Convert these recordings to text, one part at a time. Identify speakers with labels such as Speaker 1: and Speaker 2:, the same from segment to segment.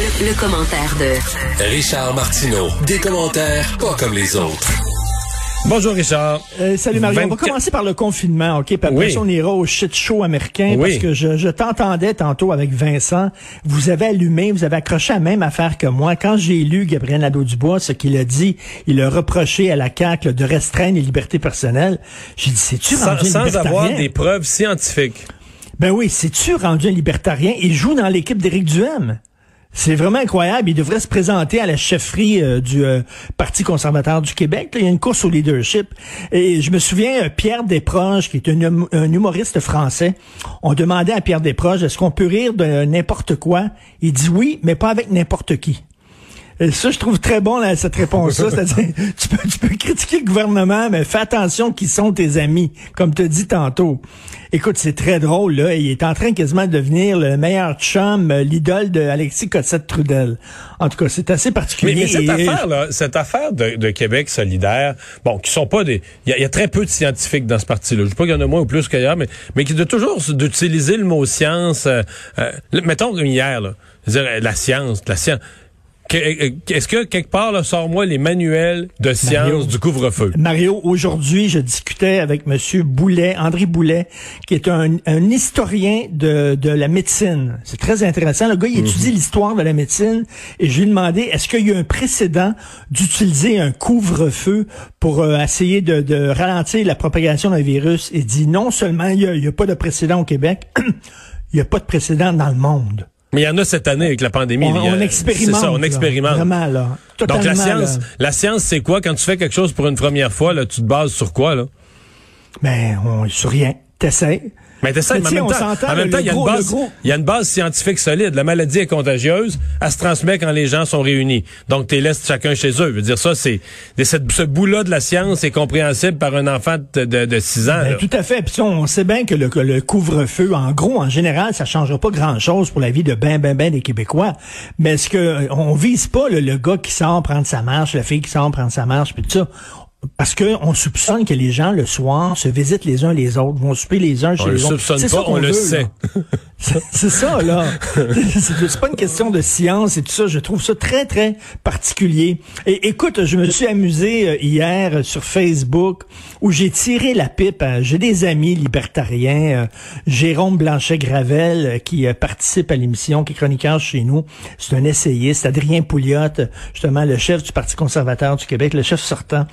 Speaker 1: Le, le commentaire de
Speaker 2: Richard Martineau. Des commentaires pas comme les autres.
Speaker 3: Bonjour Richard.
Speaker 4: Euh, salut Mario. On va commencer par le confinement, OK? Puis après
Speaker 3: Oui.
Speaker 4: on ira au shit show américain.
Speaker 3: Oui.
Speaker 4: Parce que je, je t'entendais tantôt avec Vincent. Vous avez allumé, vous avez accroché la même affaire que moi. Quand j'ai lu Gabriel Nadeau-Dubois, ce qu'il a dit, il a reproché à la CAQ là, de restreindre les libertés personnelles. J'ai dit, c'est-tu
Speaker 3: Sans,
Speaker 4: rendu un
Speaker 3: sans avoir des preuves scientifiques.
Speaker 4: Ben oui, c'est-tu rendu un libertarien? Il joue dans l'équipe d'Éric Duhem. C'est vraiment incroyable. Il devrait se présenter à la chefferie euh, du euh, Parti conservateur du Québec. Il y a une course au leadership. Et je me souviens, euh, Pierre Desproges, qui est un, hum- un humoriste français, on demandait à Pierre Desproges, est-ce qu'on peut rire de n'importe quoi? Il dit oui, mais pas avec n'importe qui. Et ça, je trouve très bon là, cette réponse-là. C'est-à-dire, tu peux, tu peux critiquer le gouvernement, mais fais attention qui sont tes amis, comme tu as dit tantôt. Écoute, c'est très drôle, là. Il est en train quasiment de devenir le meilleur chum, euh, l'idole de Alexis Cossette-Trudel. En tout cas, c'est assez
Speaker 3: Mais,
Speaker 4: particulier.
Speaker 3: mais cette
Speaker 4: Et-
Speaker 3: affaire-là, cette affaire de, de Québec solidaire, bon, qui sont pas des, il y, y a très peu de scientifiques dans ce parti-là. Je dis pas qu'il y en a moins ou plus qu'ailleurs, mais, mais qui de toujours d'utiliser le mot science. euh, euh, mettons comme hier, là, dire, la science, la science. Que- euh, Est-ce que quelque part, là, sors-moi les manuels de science
Speaker 4: Mario.
Speaker 3: du couvre-feu?
Speaker 4: Mario, aujourd'hui, je discutais avec Monsieur Boulet, André Boulet, qui est un, un historien de, de la médecine. C'est très intéressant. Le gars, il étudie l'histoire de la médecine et je lui ai demandé, est-ce qu'il y a un précédent d'utiliser un couvre-feu pour euh, essayer de, de ralentir la propagation d'un virus? Il dit, non seulement il n'y a pas de précédent au Québec, il n'y a pas de précédent dans le monde.
Speaker 3: Mais il y en a cette année avec la pandémie.
Speaker 4: On,
Speaker 3: il y a-
Speaker 4: on expérimente.
Speaker 3: C'est ça, on
Speaker 4: là.
Speaker 3: expérimente.
Speaker 4: Vraiment, là.
Speaker 3: Donc la science,
Speaker 4: là.
Speaker 3: la science, c'est quoi? Quand tu fais quelque chose pour une première fois là, tu te bases sur quoi là?
Speaker 4: Ben, on, sur rien. T'essayes.
Speaker 3: Mais t'essaies,
Speaker 4: Mais
Speaker 3: en même
Speaker 4: on
Speaker 3: temps,
Speaker 4: s'entend,
Speaker 3: en même temps, il y a une base, il y a une base scientifique solide. La maladie est contagieuse, elle se transmet quand les gens sont réunis. Donc t'es laisses chacun chez eux. Je veux dire ça, c'est ce bout-là de la science est compréhensible par un enfant de, de, de 6 ans.
Speaker 4: Ben, tout à fait. Puis on sait bien que le, que le couvre-feu, en gros, en général, ça changera pas grand-chose pour la vie de ben, ben, ben des Québécois. Mais est-ce que euh, on vise pas le, le gars qui sort prendre sa marche, la fille qui sort prendre sa marche, puis tout ça? Parce que on soupçonne que les gens, le soir, se visitent les uns les autres, vont souper les uns chez
Speaker 3: On le
Speaker 4: les autres.
Speaker 3: soupçonne
Speaker 4: ça
Speaker 3: pas, on le sait.
Speaker 4: C'est ça, là. C'est pas une question de science et tout ça. Je trouve ça très, très particulier. Et écoute, je me suis amusé euh, hier sur Facebook où j'ai tiré la pipe. J'ai des amis libertariens. euh, Jérôme Blanchet-Gravel euh, qui participe à l'émission, qui est chroniqueur chez nous. C'est un essayiste. Adrien Pouliot, justement, le chef du Parti conservateur du Québec, le chef sortant.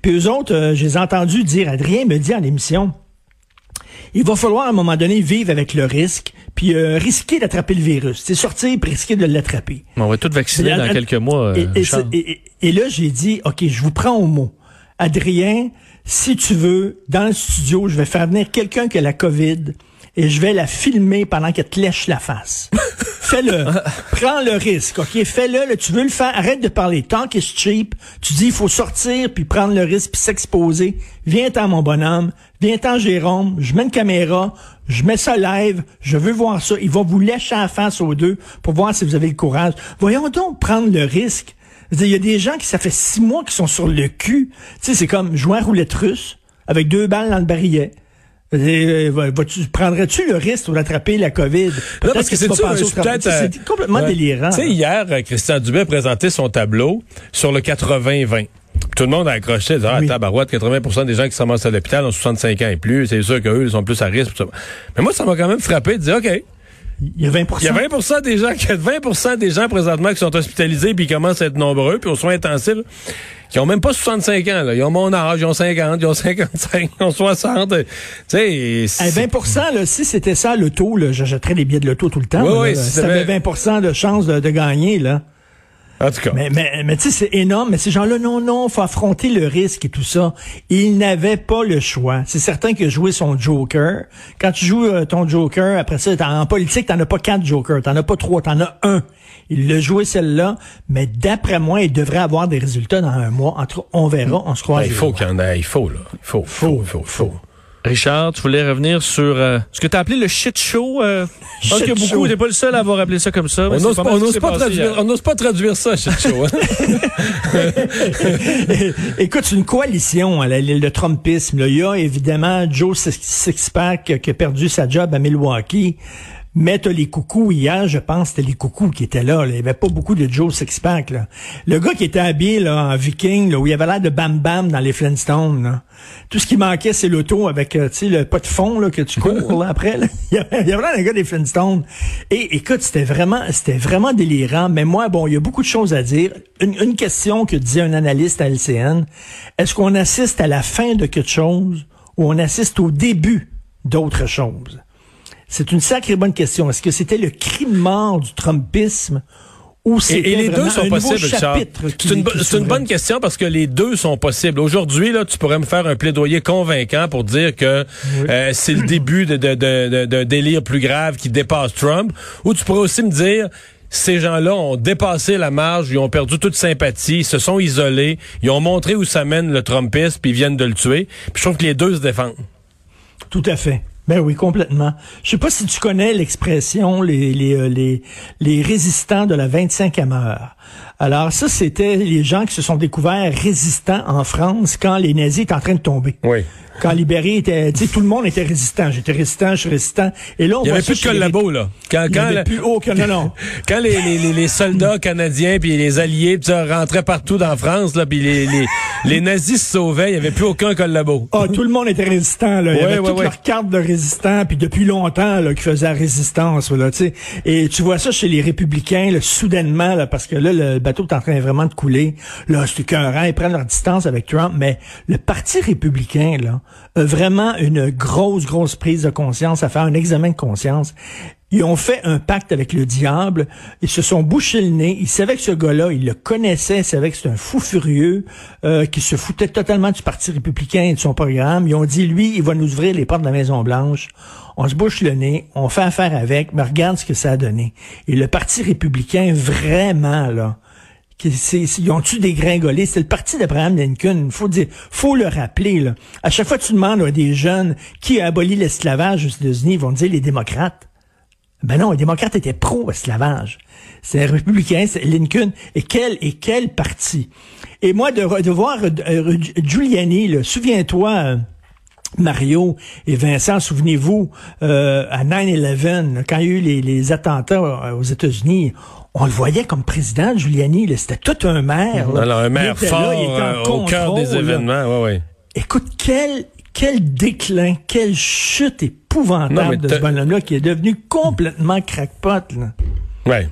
Speaker 4: Puis eux autres, je les ai entendus dire, Adrien me dit à l'émission, il va falloir à un moment donné vivre avec le risque, puis euh, risquer d'attraper le virus. C'est sortir puis risquer de l'attraper.
Speaker 5: On va tout vacciner
Speaker 4: Et-
Speaker 5: dans
Speaker 4: et-
Speaker 5: quelques mois,
Speaker 4: Et, et et- et- et là, j'ai dit, OK, je vous prends au mot. Adrien, si tu veux, dans le studio, je vais faire venir quelqu'un qui a la COVID et je vais la filmer pendant qu'elle te lèche la face. Fais-le. Prends le risque, OK? Fais-le. tu veux le faire. Arrête de parler. Talk is cheap. Tu dis, il faut sortir puis prendre le risque puis s'exposer. Viens-t'en, mon bonhomme. Viens-t'en, Jérôme. Je mets une caméra. Je mets ça live. Je veux voir ça. Il va vous lécher la face aux deux pour voir si vous avez le courage. Voyons donc prendre le risque. Il y a des gens qui, ça fait six mois qui sont sur le cul. Tu sais, c'est comme jouer à roulette russe avec deux balles dans le barillet. Euh, Prendrais-tu le risque d'attraper la COVID?
Speaker 3: Non, parce que c'est peut-être, euh,
Speaker 4: complètement délirant.
Speaker 3: Tu sais, hier, euh, Christian Dubé a présenté son tableau sur le 80-20. Tout le monde a accroché, disant, ah,
Speaker 4: Oui.
Speaker 3: tabarouette, 80% des gens qui s'amassent à l'hôpital ont 65 ans et plus, c'est sûr qu'eux, ils sont plus à risque. Mais moi, ça m'a quand même frappé de dire, OK,
Speaker 4: Il y a 20
Speaker 3: il y a 20 des gens, qui- 20% des gens présentement qui sont hospitalisés puis qui commencent à être nombreux, puis aux soins intensifs, qui ont même pas 65 ans, là. Ils ont mon âge, ils ont 50, ils ont 55, ils ont 60. Tu sais,
Speaker 4: Eh,
Speaker 3: c'est-
Speaker 4: 20 là, si c'était ça le taux, là, j'achèterais des billets de l'auto tout le temps.
Speaker 3: Oui,
Speaker 4: là,
Speaker 3: oui,
Speaker 4: là.
Speaker 3: si
Speaker 4: si t'avais
Speaker 3: t'avais-
Speaker 4: 20% de chance de, de gagner, là.
Speaker 3: En tout cas.
Speaker 4: Mais, mais, mais tu sais, c'est énorme. Mais ces gens-là, non, non, faut affronter le risque et tout ça. Ils n'avaient pas le choix. C'est certain que jouer son Joker, quand tu joues euh, ton Joker, après ça, en politique, t'en as pas quatre Jokers, t'en as pas trois, t'en as un. Il l'a joué celle-là, mais d'après moi, il devrait avoir des résultats dans un mois. Entre, on verra, on se croise.
Speaker 3: Ben, il faut qu'il y en ait, il faut, là. Il faut, faut, il faut, il faut.
Speaker 5: Richard, tu voulais revenir sur euh, ce que tu as appelé le shit show. Euh, je pense que beaucoup, t'es pas le seul à avoir appelé ça comme ça.
Speaker 3: On n'ose
Speaker 5: pas
Speaker 3: on traduire,
Speaker 5: hier.
Speaker 3: on n'ose pas traduire ça, shit show. hein.
Speaker 4: Écoute, c'est une coalition, là, le, Trumpisme. là. Il y a évidemment Joe Six- Sixpack qui a perdu sa job à Milwaukee. Mais t'as les coucous, hier, je pense, c'était les coucous qui étaient là, là. Il y avait pas beaucoup de Joe Sixpack, là. Le gars qui était habillé, là, en viking, là, où il avait l'air de Bam Bam dans les Flintstones, là. Tout ce qui manquait, c'est l'auto avec, euh, tu sais, le pas de fond, là, que tu cours, là, après, là. Il y avait, il y avait l'air d'un gars des Flintstones. Et écoute, c'était vraiment, c'était vraiment délirant. Mais moi, bon, il y a beaucoup de choses à dire. Une, une question que disait un analyste à LCN. Est-ce qu'on assiste à la fin de quelque chose ou on assiste au début d'autre chose? C'est une sacrée bonne question. Est-ce que c'était le crime mort du Trumpisme ou
Speaker 3: Et, et les deux sont possibles,
Speaker 4: qui-
Speaker 3: C'est une, bonne question parce que les deux sont possibles. Aujourd'hui, là, tu pourrais me faire un plaidoyer convaincant pour dire que euh, c'est le début de- de- de- de- d'un délire plus grave qui dépasse Trump. Ou tu pourrais aussi me dire ces gens-là ont dépassé la marge, ils ont perdu toute sympathie, ils se sont isolés, ils ont montré où ça mène le Trumpisme, puis ils viennent de le tuer. Puis je trouve que les deux se défendent.
Speaker 4: Tout à fait. Ben oui, complètement. Je sais pas si tu connais l'expression les, les, euh, les, les résistants de la 25e heure. Alors ça, c'était les gens qui se sont découverts résistants en France quand les nazis étaient en train de tomber.
Speaker 3: Oui.
Speaker 4: Quand Libéré était, tu sais, tout le monde était résistant. J'étais résistant, je suis résistant. Et là, on
Speaker 3: Il y
Speaker 4: voit
Speaker 3: avait plus de
Speaker 4: chez les
Speaker 3: collabo, là. Quand,
Speaker 4: Il y
Speaker 3: quand
Speaker 4: avait plus aucun, non, non.
Speaker 3: Quand les, les, les, les soldats canadiens puis les alliés pis ça, rentraient partout dans France là puis les, les, les nazis se sauvaient, il y avait plus aucun collabo.
Speaker 4: Ah, tout le monde était résistant, là. Il y avait
Speaker 3: ouais,
Speaker 4: toutes
Speaker 3: ouais.
Speaker 4: leurs cartes de résistants, puis depuis longtemps, là, qui faisaient la résistance, là, tu sais. Et tu vois ça chez les républicains, là, soudainement, là, parce que là, le bateau est en train vraiment de couler. Là, c'est écœurant, ils prennent leur distance avec Trump, mais le Parti républicain, là, a vraiment une grosse, grosse prise de conscience, à faire un examen de conscience. Ils ont fait un pacte avec le diable. Ils se sont bouchés le nez. Ils savaient que ce gars-là, ils le connaissaient. Ils savaient que c'était un fou furieux euh, qui se foutait totalement du Parti républicain et de son programme. Ils ont dit, lui, il va nous ouvrir les portes de la Maison-Blanche. On se bouche le nez. On fait affaire avec. Mais regarde ce que ça a donné. Et le Parti républicain, vraiment, là, ils ont-tu dégringolé? C'est le parti d'Abraham Lincoln. Faut dire, faut le rappeler, là. À chaque fois que tu demandes à des jeunes qui a aboli l'esclavage aux États-Unis, ils vont dire les démocrates. Ben non, les démocrates étaient pro-esclavage. C'est républicain, c'est Lincoln. Et quel, et quel parti? Et moi, de, de voir euh, Giuliani, souviens-toi, euh, Mario et Vincent, souvenez-vous, euh, à 9-11, là, quand il y a eu les, les attentats euh, aux États-Unis, on le voyait comme président, Giuliani. C'était tout un maire. là.
Speaker 3: Alors, un maire fort
Speaker 4: là, il était en
Speaker 3: euh, au cœur des événements, ouais ouais.
Speaker 4: Écoute, quel, quel déclin, quelle chute épouvantable de ce bonhomme-là qui est devenu complètement crackpot. Là.
Speaker 3: Ouais.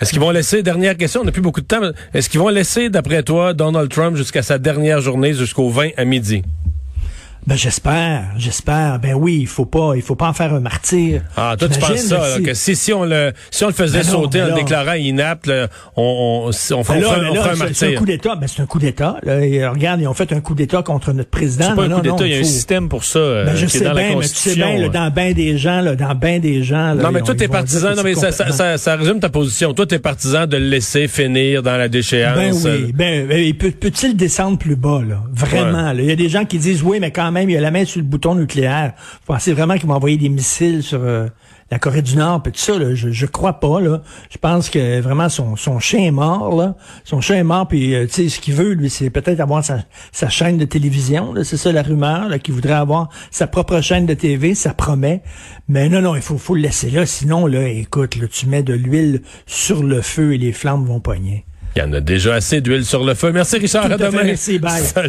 Speaker 3: Est-ce qu'ils vont laisser, dernière question, on n'a plus beaucoup de temps, est-ce qu'ils vont laisser, d'après toi, Donald Trump jusqu'à sa dernière journée, jusqu'au 20 à midi?
Speaker 4: Ben j'espère, j'espère. Ben oui, il faut pas, il faut pas en faire un martyr.
Speaker 3: Ah, toi, tu penses ça,
Speaker 4: là, si-
Speaker 3: que si, si on le, si on le faisait
Speaker 4: Ben non,
Speaker 3: sauter
Speaker 4: ben
Speaker 3: en le
Speaker 4: là-
Speaker 3: déclarant inapte, là, on, on, si- on, ferait-
Speaker 4: Ben là, ben
Speaker 3: on ferait un
Speaker 4: c'est- c'est un
Speaker 3: martyr.
Speaker 4: coup d'État. Ben c'est un coup d'État. euh, regarde, ils ont fait un coup d'État contre notre président.
Speaker 5: C'est pas un coup d'État, il y a un système pour ça euh,
Speaker 4: Ben, je
Speaker 5: qui est
Speaker 4: sais
Speaker 5: dans la
Speaker 4: bien, mais tu sais bien, là,
Speaker 5: euh.
Speaker 4: dans ben des gens, là, dans ben des gens. Là,
Speaker 3: Non, mais toi, t'es partisan, non, mais ça, ça, ça, résume ta position. Toi, t'es partisan de le laisser finir dans la déchéance.
Speaker 4: Ben
Speaker 3: euh,
Speaker 4: oui, ben, ben, il peut- peut-il descendre plus bas, là? Vraiment. Il y a des gens qui disent, oui, mais quand même, il y a la main sur le bouton nucléaire. Vous pensez vraiment qu'ils vont envoyer des missiles sur euh, la Corée du Nord, puis tout ça, là? Je, je crois pas, là. Je pense que vraiment, son, son chien est mort, là. Son chien est mort, puis, euh, tu sais, ce qu'il veut, lui, c'est peut-être avoir sa, sa chaîne de télévision. C'est ça, la rumeur, là, qu'il voudrait avoir sa propre chaîne de TV, ça promet. Mais non, non, il faut, faut le laisser là. Sinon, là, écoute, là, tu mets de l'huile sur le feu et les flammes vont pogner.
Speaker 3: Il y en a déjà assez d'huile sur le feu. Merci, Richard.
Speaker 4: Tout
Speaker 3: à
Speaker 4: à fait,
Speaker 3: demain.
Speaker 4: merci, bye.
Speaker 3: Salut.